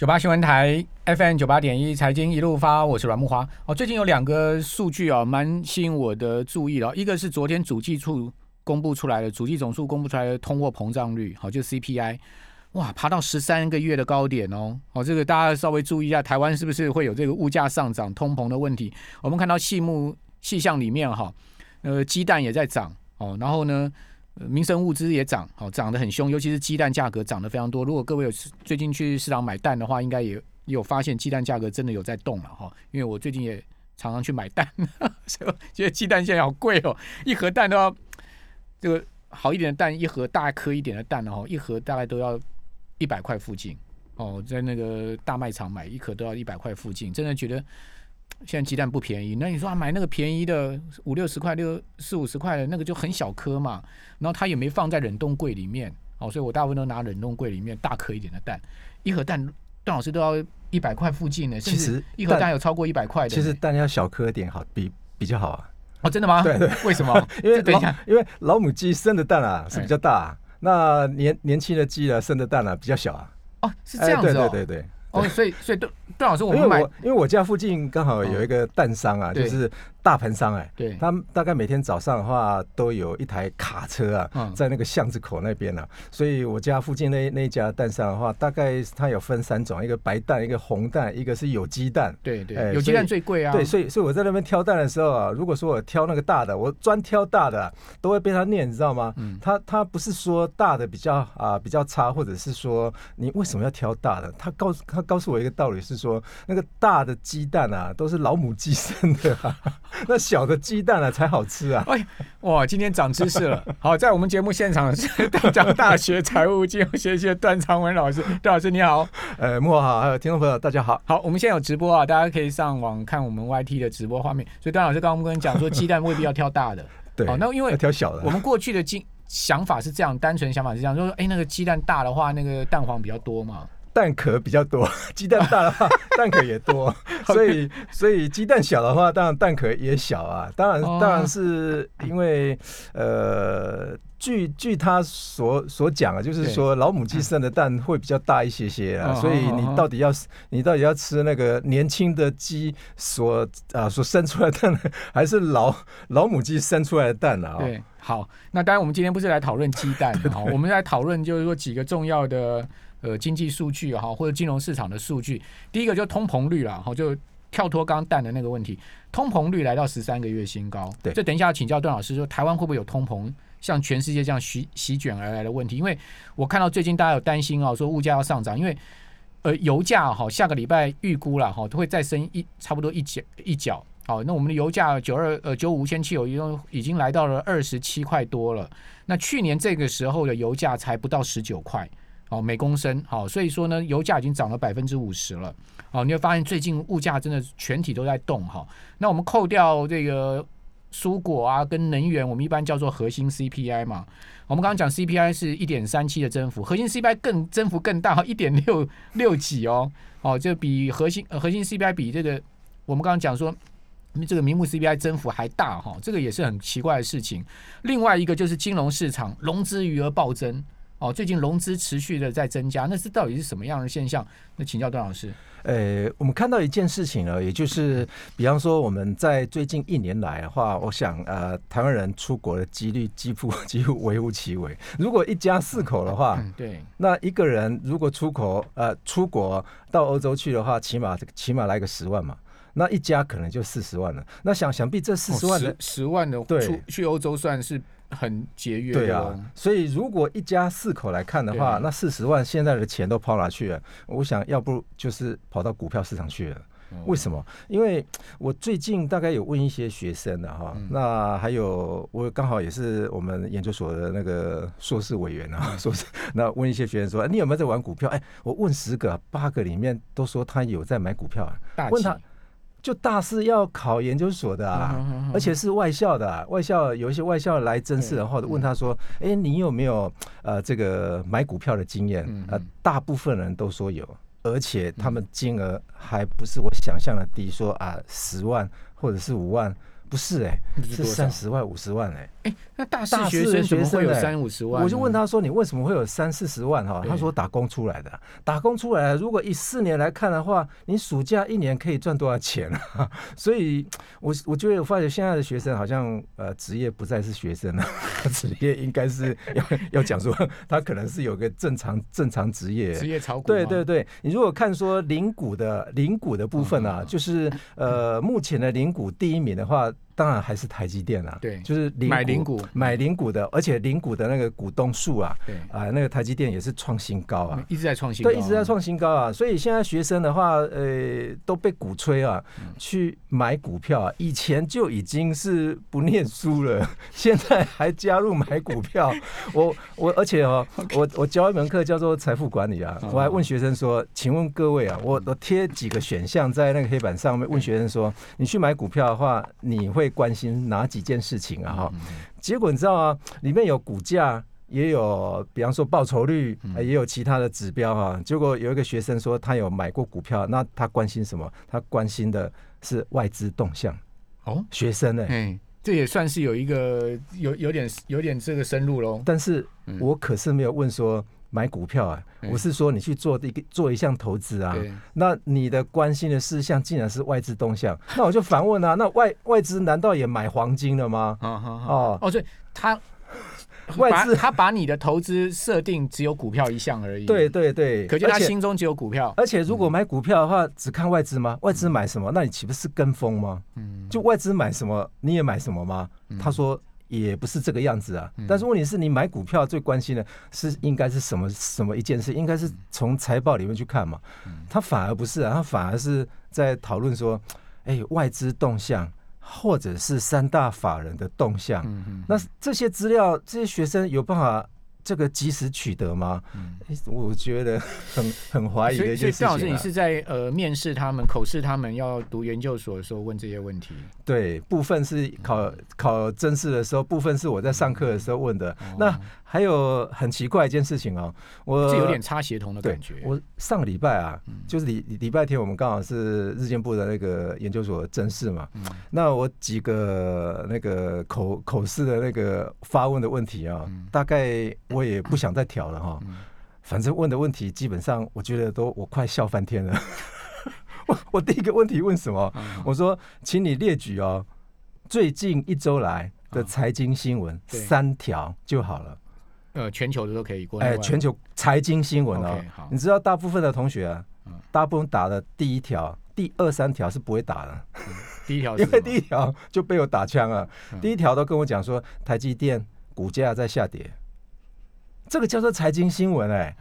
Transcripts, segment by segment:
九八新闻台 FM 九八点一财经一路发，我是阮木华。哦，最近有两个数据啊，蛮吸引我的注意的。一个是昨天主计处公布出来的，主计总数公布出来的通货膨胀率，好，就 CPI，哇，爬到十三个月的高点哦。哦，这个大家稍微注意一下，台湾是不是会有这个物价上涨、通膨的问题？我们看到细目细项里面哈，呃，鸡蛋也在涨哦，然后呢？民生物资也涨，好涨得很凶，尤其是鸡蛋价格涨得非常多。如果各位有最近去市场买蛋的话，应该也有发现鸡蛋价格真的有在动了哈。因为我最近也常常去买蛋，所以觉得鸡蛋现在好贵哦，一盒蛋都要这个好一点的蛋，一盒大颗一点的蛋哦，一盒大概都要一百块附近哦，在那个大卖场买一盒都要一百块附近，真的觉得。现在鸡蛋不便宜，那你说啊，买那个便宜的五六十块、六四五十块的那个就很小颗嘛，然后它也没放在冷冻柜里面，哦，所以我大部分都拿冷冻柜里面大颗一点的蛋，一盒蛋段老师都要一百块附近的。其实一盒蛋有超过一百块的。其实蛋要小颗点好，比比较好啊。哦，真的吗？对对。为什么？因为等一下，因为老母鸡生的蛋啊是比较大，啊那年年轻的鸡啊生的蛋啊比较小啊。哦，是这样子哦。对对对对。哦，所以所以段段老师，我们买，因为我家附近刚好有一个蛋商啊，就是。大盆商哎，对，他们大概每天早上的话都有一台卡车啊，在那个巷子口那边呢，所以我家附近那那一家蛋商的话，大概它有分三种，一个白蛋，一个红蛋，一个是有鸡蛋。对对，有鸡蛋最贵啊。对，所以所以我在那边挑蛋的时候啊，如果说我挑那个大的，我专挑大的，都会被他念，你知道吗？嗯。他他不是说大的比较啊比较差，或者是说你为什么要挑大的？他告诉他告诉我一个道理是说，那个大的鸡蛋啊，都是老母鸡生的。那小的鸡蛋啊才好吃啊！哎，哇，今天长知识了。好，在我们节目现场是 大江大学财务金融学系段昌文老师，段老师你好。呃，莫好，还有听众朋友大家好。好，我们现在有直播啊，大家可以上网看我们 YT 的直播画面。所以段老师刚刚跟你讲说，鸡蛋未必要挑大的。对。好，那因为挑小的。我们过去的经想法是这样，单纯想法是这样，说，哎，那个鸡蛋大的话，那个蛋黄比较多嘛。蛋壳比较多，鸡蛋大的话，蛋壳也多，所以所以鸡蛋小的话，当然蛋壳也小啊。当然当然是因为呃，据据他所所讲啊，就是说老母鸡生的蛋会比较大一些些啊，所以你到底要你到底要吃那个年轻的鸡所啊所生出来的蛋，还是老老母鸡生出来的蛋啊？对，好，那当然我们今天不是来讨论鸡蛋，好，我们来讨论就是说几个重要的。呃，经济数据哈，或者金融市场的数据，第一个就通膨率了哈，就跳脱刚蛋的那个问题，通膨率来到十三个月新高。对，这等一下请教段老师说，台湾会不会有通膨像全世界这样席席卷而来的问题？因为我看到最近大家有担心啊，说物价要上涨，因为呃油价哈下个礼拜预估了哈，会再升一差不多一角一角。好，那我们的油价九二呃九五千汽油已经已经来到了二十七块多了，那去年这个时候的油价才不到十九块。哦，每公升好，所以说呢，油价已经涨了百分之五十了。哦，你会发现最近物价真的全体都在动哈。那我们扣掉这个蔬果啊，跟能源，我们一般叫做核心 CPI 嘛。我们刚刚讲 CPI 是一点三七的增幅，核心 CPI 更增幅更大，一点六六几哦。哦，这比核心核心 CPI 比这个我们刚刚讲说这个名目 CPI 增幅还大哈，这个也是很奇怪的事情。另外一个就是金融市场融资余额暴增。哦，最近融资持续的在增加，那是到底是什么样的现象？那请教段老师。呃，我们看到一件事情呢，也就是，比方说我们在最近一年来的话，我想呃，台湾人出国的几率几乎 几乎微乎其微。如果一家四口的话，对，那一个人如果出国呃出国到欧洲去的话，起码起码来个十万嘛，那一家可能就四十万了。那想想必这四十万的十万的出去欧洲算是。很节约，对啊，所以如果一家四口来看的话，那四十万现在的钱都跑哪去了？我想要不就是跑到股票市场去了。为什么？因为我最近大概有问一些学生的哈，那还有我刚好也是我们研究所的那个硕士委员啊，硕士那问一些学生说，你有没有在玩股票？哎，我问十个八个里面都说他有在买股票啊，问他。就大四要考研究所的啊，而且是外校的，外校有一些外校来甄试，然后问他说：“哎，你有没有呃这个买股票的经验？”呃，大部分人都说有，而且他们金额还不是我想象的低，说啊十万或者是五万，不是哎，是三十万五十万哎。哎，那大四学生怎么会有三五十万？我就问他说：“你为什么会有三四十万？”哈，他说打工出来的，打工出来的。如果以四年来看的话，你暑假一年可以赚多少钱啊？所以，我我觉得我发觉现在的学生好像呃，职业不再是学生了，职业应该是 要要讲说他可能是有个正常正常职业。职业炒股，对对对，你如果看说零股的零股的部分啊，嗯就是呃目前的零股第一名的话，当然还是台积电啊。对就是零买零股。买零股的，而且零股的那个股东数啊，对，啊，那个台积电也是创新高啊。一直在创新高，对，一直在创新高啊，所以现在学生的话，呃，都被鼓吹啊，嗯。去买股票啊。以前就已经是不念书了，现在还加入买股票。我我而且哦，我我教一门课叫做财富管理啊，嗯。我还问学生说，请问各位啊，我我贴几个选项在那个黑板上面，问学生说，你去买股票的话，你会关心哪几件事情啊？哈，结果你知道啊？里面有股价。也有，比方说报酬率，呃也有其他的指标啊、结果有一个学生说他有买过股票，那他关心什么？他关心的是外资动向。哦，学生呢、哎，这也算是有一个有有点有点这个深入喽。但是嗯我可是没有问说买股票啊，嗯我是说你去做一个做一项投资啊。那你的关心的事项竟然是外资动向，那我就反问啊，那外外资难道也买黄金了吗？哦，哦，所以他外资他把你的投资设定只有股票一项而已。对，对对，可见他心中只有股票。而且如果买股票的话，只看外资吗？外资买什么，那你岂不是跟风吗？嗯，就外资买什么，你也买什么吗？他说也不是这个样子啊。嗯但是问题是你买股票最关心的是应该是什么什么一件事？应该是从财报里面去看嘛。嗯他反而不是啊，他反而是在讨论说，哎，外资动向或者是三大法人的动向。那这些资料，这些学生有办法这个及时取得吗？嗯我觉得很很怀疑所以所以的一件事情、啊。段老师，你是在呃面试他们、口试他们要读研究所的时候问这些问题。对，部分是考考真试的时候，部分是我在上课的时候问的。那还有很奇怪一件事情哦，我这有点差协同的感觉。我上个礼拜啊，就是礼礼拜天，我们刚好是日间部的那个研究所正式嘛。嗯那我几个那个口口试的那个发问的问题啊，嗯大概我也不想再调了哈。反正问的问题基本上，我觉得都我快笑翻天了。我我第一个问题问什么？嗯我说，请你列举哦，最近一周来的财经新闻嗯三条就好了。呃，全球的都可以，国内哎，全球财经新闻哦你知道大部分的同学啊嗯，大部分打的第一条、第二三条是不会打的，第一条 因为第一条就被我打枪了。嗯。第一条都跟我讲说，台积电股价在下跌，这个叫做财经新闻哎，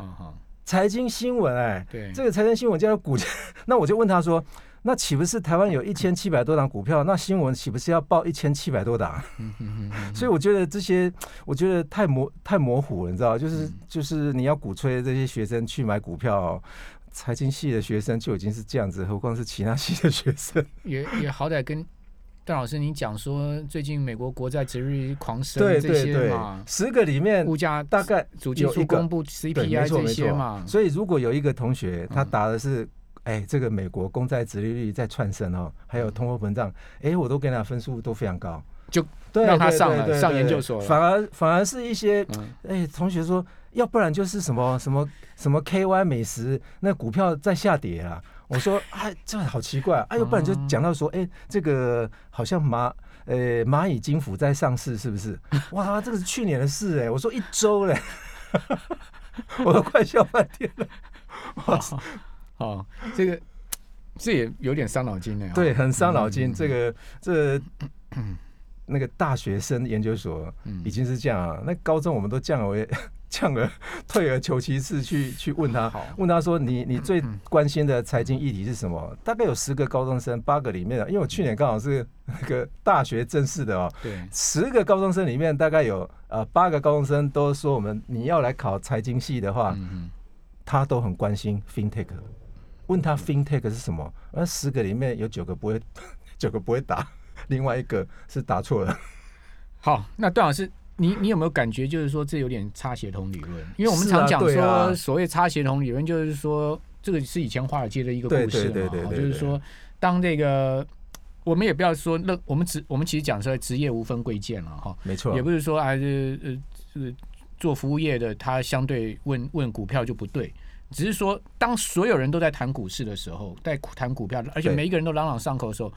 财经新闻哎，对，这个财经新闻叫做股价，那我就问他说。那岂不是台湾有一千七百多档股票？那新闻岂不是要报一千七百多档？所以我觉得这些，我觉得太模太模糊了，你知道，就是嗯就是你要鼓吹这些学生去买股票、哦，财经系的学生就已经是这样子，何况是其他系的学生？也也好歹跟段老师您讲说，最近美国国债值率狂升对这对对些嘛，，十个里面物价大概主计有一个处公布 CPI 这些嘛，所以如果有一个同学他嗯答的是，哎，这个美国公债殖利率在窜升哦，还有通货膨胀，哎，我都给他分数都非常高，就对让他上了上研究所了反而反而是一些嗯，哎，同学说，要不然就是什么什么什么 KY 美食那股票在下跌啊。我说，哎，这好奇怪啊！哎，要不然就讲到说，哎，这个好像蚂呃蚂蚁金服在上市，是不是？哇，这个是去年的事哎。我说一周嘞，我都快笑半天了。哦，这个这也有点伤脑筋呢。对，很伤脑嗯筋。这个这那个大学生研究所嗯已经是这样啊，那高中我们都降为降而退而求其次去去问他好，问他说你你最关心的财经议题是什么？大概有十个高中生，八个里面，因为我去年刚好是那个大学正式的哦，对，十个高中生里面大概有呃八个高中生都说我们你要来考财经系的话，嗯他都很关心 fintech。问他 fintech 是什么？而十个里面有九个不会，九个不会答，另外一个是答错了。好，那段老师，你你有没有感觉，就是说这有点差协同理论？因为我们常讲说，所谓差协同理论，就是说这个是以前华尔街的一个故事嘛，对对对就是说当这个。我们也不要说那我们职我们其实讲出来职业无分贵贱了哈，没错，也不是说啊这呃这个做服务业的他相对问问股票就不对，只是说当所有人都在谈股市的时候，在谈股票，而且每一个人都朗朗上口的时候。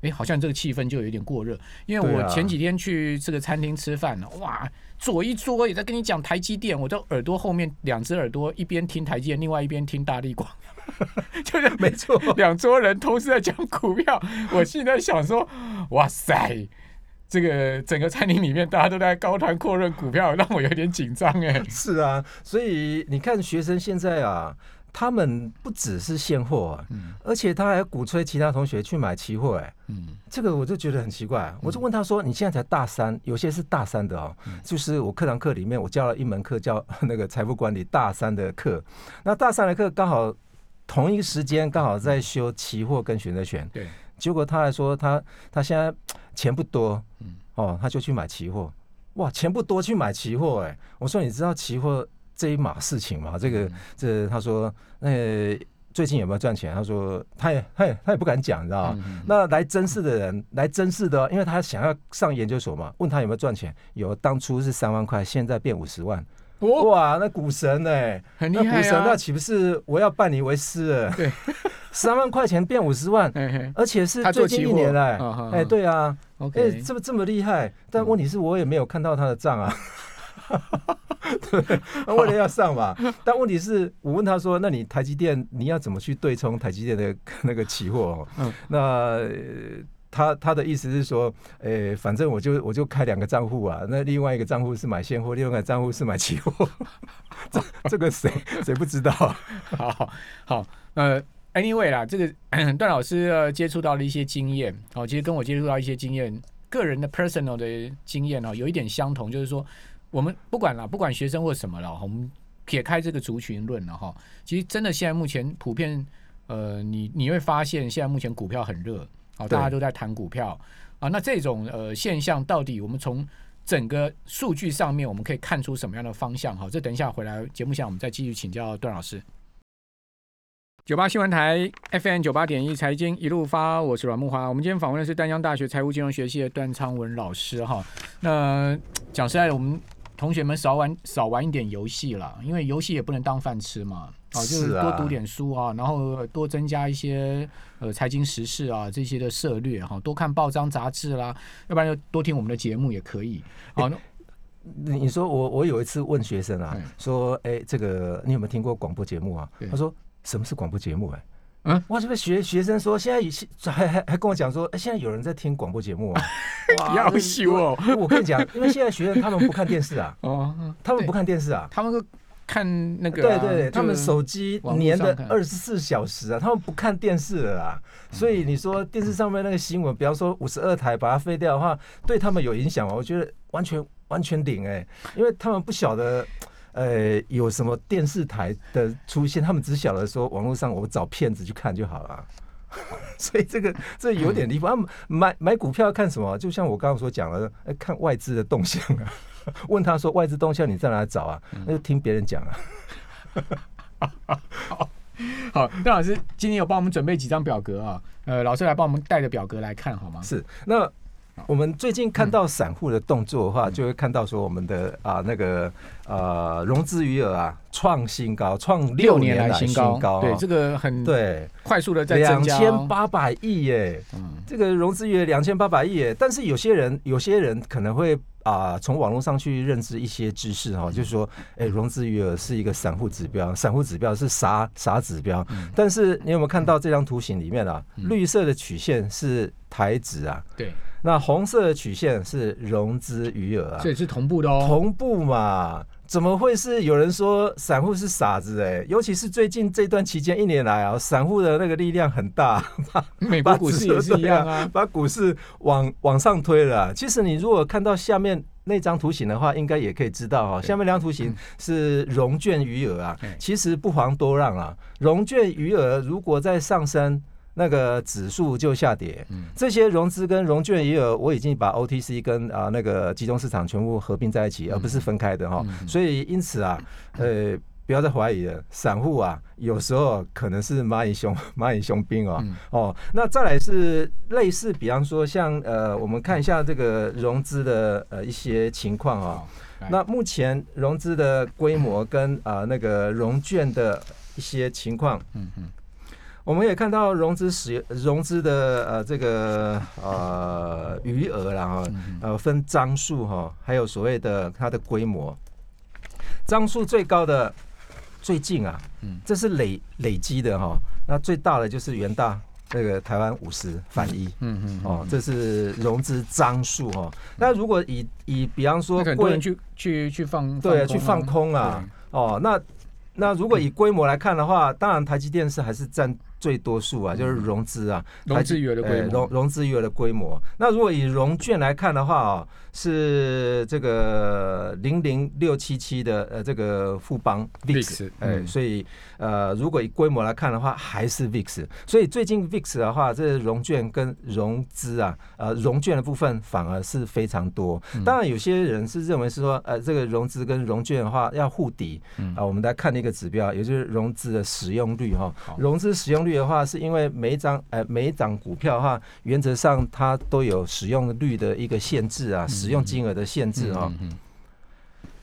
哎，好像这个气氛就有点过热，因为我前几天去这个餐厅吃饭呢，哇，左一桌也在跟你讲台积电，我的耳朵后面两只耳朵一边听台积电，另外一边听大力广，就是没错，两桌人同时在讲股票，我现在想说，哇塞，这个整个餐厅里面大家都在高谈阔论股票，让我有点紧张哎。是啊，所以你看学生现在啊。他们不只是现货啊，嗯而且他还鼓吹其他同学去买期货、哎，嗯这个我就觉得很奇怪。我就问他说：“你现在才大三，有些是大三的哦，嗯就是我课堂课里面我教了一门课叫那个财富管理大三的课，那大三的课刚好同一个时间刚好在修期货跟选择权，对，结果他还说他他现在钱不多嗯，哦，他就去买期货，哇，钱不多去买期货，哎，我说你知道期货这一码事情吗？这个嗯这他说呃最近有没有赚钱？他说他也他也他也不敢讲，你知道吗？嗯那来真试的人，来真试的哦，因为他想要上研究所嘛，问他有没有赚钱，有，当初是三万块，现在变五十万，哦，哇，那股神哎、很厉害那股神那啊。岂不是我要拜你为师了？对，三万块钱变五十万，而且是最近一年来，嗯嗯哎，嗯对啊，哎，，OK，这么这么厉害，但问题是我也没有看到他的账啊。对，那为了要上嘛，但问题是我问他说：“那你台积电你要怎么去对冲台积电的 那个期货、哦？”嗯那、呃他他的意思是说，诶、反正我就我就开两个账户啊，那另外一个账户是买现货，另外一个账户是买期货，这这个谁谁不知道啊？好好，呃，anyway 啦，这个 段老师呃接触到了一些经验，哦，其实跟我接触到一些经验，个人的 personal 的经验哦，有一点相同，就是说，我们不管啦，不管学生或什么了，我们撇开这个族群论了哈，其实真的现在目前普遍，呃，你你会发现现在目前股票很热，哦、大家都在谈股票啊，那这种呃现象到底我们从整个数据上面，我们可以看出什么样的方向？哈，这等一下回来节目下我们再继续请教段老师。九八新闻台 FM 九八点一财经一路发，我是阮木华。我们今天访问的是丹江大学财务金融学系的段昌文老师哈。那讲实在的，我们同学们少玩少玩一点游戏啦，因为游戏也不能当饭吃嘛。啊，就是多读点书啊，然后多增加一些呃财经时事啊这些的涉略哈，多看报章杂志啦，要不然就多听我们的节目也可以。好，那你你说我我有一次问学生啊嗯，说，哎、这个你有没有听过广播节目啊对？他说什么是广播节目、哎，嗯哇，这边学学生说现在有些还还还跟我讲说，哎、现在有人在听广播节目啊，哇要羞哦。我跟你讲，因为现在学生他们不看电视啊，哦，他们不看电视啊。他们都看那个、啊，对对对，他们手机网络粘的二十四小时啊，他们不看电视了啦。所以你说电视上面那个新闻，比方说五十二台把它废掉的话，对他们有影响吗？我觉得完全完全顶哎、因为他们不晓得。呃，有什么电视台的出现，他们只晓得说网络上我找骗子去看就好了。所以这个这有点离谱。买买股票要看什么？就像我刚刚所讲的，呃看外资的动向啊。问他说外资动向你在哪里找啊？那就听别人讲啊。好，邓老师今天有帮我们准备几张表格啊？呃，老师来帮我们带着表格来看好吗？是，那我们最近看到散户的动作的嗯。话，就会看到说我们的啊那个呃融资余额啊创新高，创六年年来新高，高，对，这个很对。快速的在两。千八百亿耶，嗯，这个融资余额两千八百亿耶，但是有些人有些人可能会。啊，从网络上去认知一些知识哈，就是说，哎、融资余额是一个散户指标，散户指标是啥啥指标？嗯。但是你有没有看到这张图形里面啊，绿色的曲线是台指啊，对，那红色的曲线是融资余额啊所，以是同步的哦。同步嘛？怎么会是有人说散户是傻子、哎，尤其是最近这段期间一年来啊，散户的那个力量很大，美国股市也是一样啊。把股市往往上推了啊。其实你如果看到下面那张图形的话，应该也可以知道哈、下面两张图形是融券余额啊，其实不遑多让啊。融券余额如果在上升。那个指数就下跌，嗯。这些融资跟融券也有，我已经把 OTC 跟啊那个集中市场全部合并在一起，而不是分开的哈。所以因此啊，呃，不要再怀疑了，散户啊，有时候可能是蚂蚁雄 蚂蚁雄兵哦。哦，那再来是类似，比方说像呃，我们看一下这个融资的呃一些情况啊。那目前融资的规模跟啊那个融券的一些情况，嗯嗯，我们也看到融资使融资的呃这个呃余额然后呃分张数哈，还有所谓的它的规模，张数最高的。最近啊，嗯，这是累累积的哈，那最大的就是元大那个台湾五十反一，嗯嗯，哦，这是融资张数哈。那如果以以比方说，很多人去去去放对去放空啊，哦，那那如果以规模来看的话，当然台积电是还是占。最多数啊，就是融资啊，融资余额的规模，融融资余额的规模。那如果以融券来看的话啊，是这个零零六七七的呃这个富邦 VIX，哎，所以呃如果以规模来看的话，还是 VIX。所以最近 VIX 的话，这融券跟融资啊，呃融券的部分反而是非常多。当然有些人是认为是说，呃这个融资跟融券的话要互抵啊。我们来看一个指标，也就是融资的使用率哈，融资使用率。率的话，是因为每一张呃每一张股票的话，原则上它都有使用率的一个限制啊，使用金额的限制哈。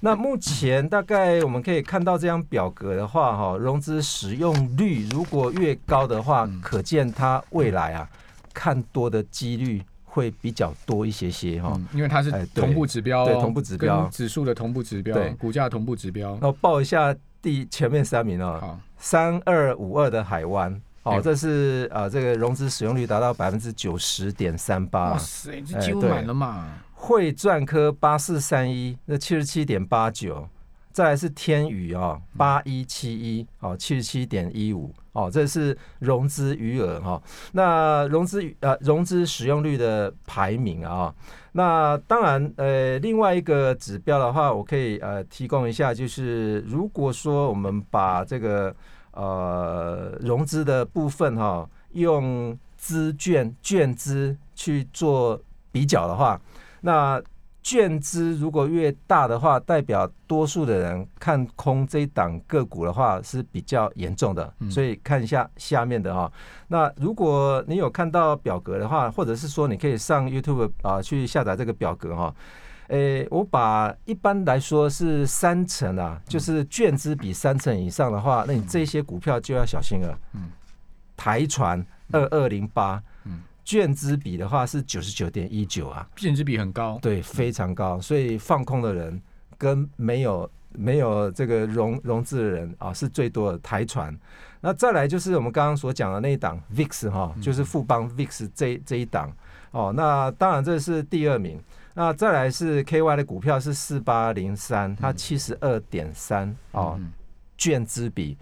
那目前大概我们可以看到这张表格的话，哈，融资使用率如果越高的话，可见它未来啊看多的几率会比较多一些些哈。因为它是同步指标，对同步指标，指数的同步指标，对股价同步指标。然后报一下第前面三名哦，三二五二的海湾。哦，这是呃，这个融资使用率达到百分之九十点三八，哇塞，这几乎满了嘛。汇赚科八四三一，那七十七点八九，再来是天宇啊，八一七一，哦，七十七点一五，哦，这是融资余额哈。那融资呃融资使用率的排名啊，那当然呃另外一个指标的话，我可以呃提供一下，就是如果说我们把这个。呃，融资的部分哈，用资券券资去做比较的话，那券资如果越大的话，代表多数的人看空这一档个股的话是比较严重的。所以看一下下面的哈，那如果你有看到表格的话，或者是说你可以上 YouTube 啊去下载这个表格哈。诶，我把一般来说是三成啊，就是券资比三成以上的话，那你这些股票就要小心了。嗯，台船二二零八，嗯，券资比的话是九十九点一九啊，券资比很高，对，非常高，所以放空的人跟没有没有这个融融资的人啊是最多的台船。那再来就是我们刚刚所讲的那一档 VIX 哈，就是富邦 VIX 这这一档。哦，那当然这是第二名。那再来是 KY 的股票是四八零三，它七十二点三哦，券之比。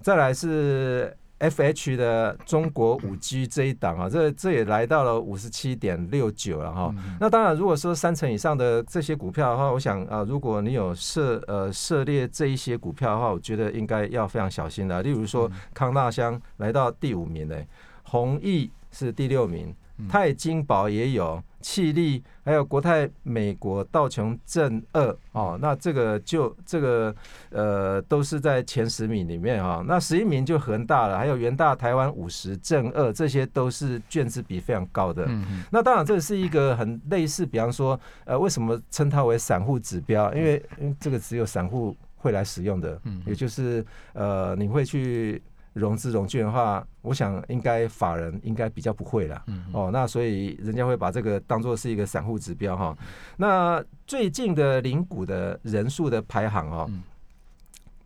再来是 FH 的中国五 G 这一档啊，这这也来到了五十七点六九了哈。那当然，如果说三成以上的这些股票的话，我想啊，如果你有涉呃涉猎这一些股票的话，我觉得应该要非常小心的。例如说康纳香来到第五名嘞，弘毅是第六名。泰金宝也有，气力还有国泰美国道琼正二哦，那这个就这个呃都是在前十名里面哈，那十一名就恒大了，还有元大台湾五十正二，这些都是卷子比非常高的。嗯那当然这是一个很类似，比方说呃为什么称它为散户指标？因为因为这个只有散户会来使用的，嗯，也就是呃你会去。融资融券的话，我想应该法人应该比较不会了，哦，那所以人家会把这个当做是一个散户指标哈。那最近的领股的人数的排行哦。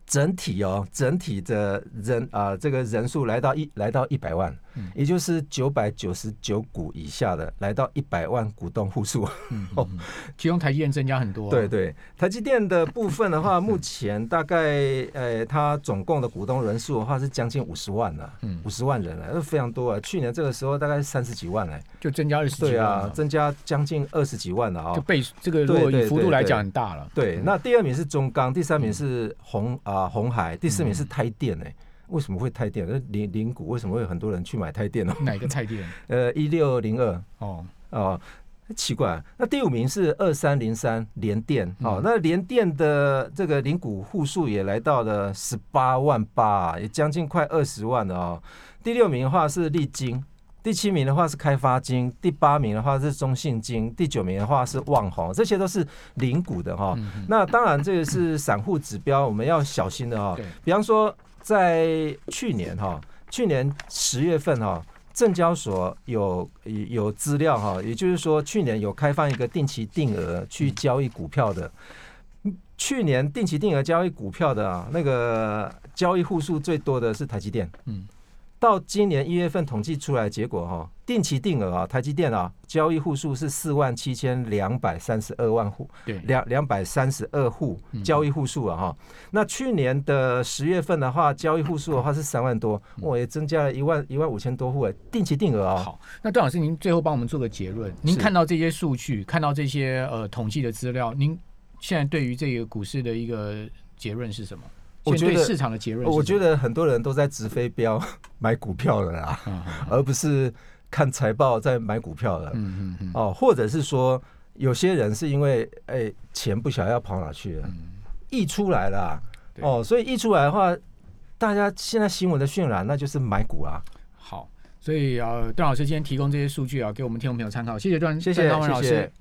整体哦，整体的人啊，这个人数来到一来到一百万，也就是九百九十九股以下的，来到一百万股东户数。哦，其中台积电增加很多。对对，台积电的部分的话，目前大概呃，它总共的股东人数的话是将近五十万了，五十万人了，那非常多啊。去年这个时候大概三十几万哎，就增加二十几万。对啊，增加将近二十几万了啊。就倍这个如果以幅度来讲很大了。对，那第二名是中钢，第三名是红啊。红海第四名是台电诶，为什么会太电？那零零股为什么会有很多人去买太电呢？哪个太电？呃，一六零二哦哦，奇怪，那第五名是二三零三联电，哦，那联电的这个零股户数也来到了十八万八，也将近快二十万了哦。第六名的话是利金，第七名的话是开发金，第八名的话是中信金，第九名的话是旺宏，这些都是零股的哈。那当然这个是散户指标，我们要小心的哈。比方说在去年哈，去年十月份哈。证交所有有资料哈，也就是说，去年有开放一个定期定额去交易股票的。去年定期定额交易股票的啊，那个交易户数最多的是台积电。嗯。到今年一月份统计出来结果哈，定期定额啊，台积电啊，交易户数是四万七千两百三十二万户，对，两两百三十二户交易户数啊哈。那去年的十月份的话，交易户数的话是三万多，我也增加了一万一万五千多户哎，定期定额啊。好，那段老师您最后帮我们做个结论，您看到这些数据，看到这些呃统计的资料，您现在对于这个股市的一个结论是什么？我觉得市场的结论，我觉得很多人都在直飞标 买股票了啦，而不是看财报在买股票的。嗯嗯嗯。哦，或者是说，有些人是因为哎钱不晓得要跑哪去了，溢出来了。哦，所以溢出来的话，大家现在新闻的渲染，那就是买股啊。好，所以呃，段老师今天提供这些数据啊，给我们听众朋友参考。谢谢段，谢谢段老师。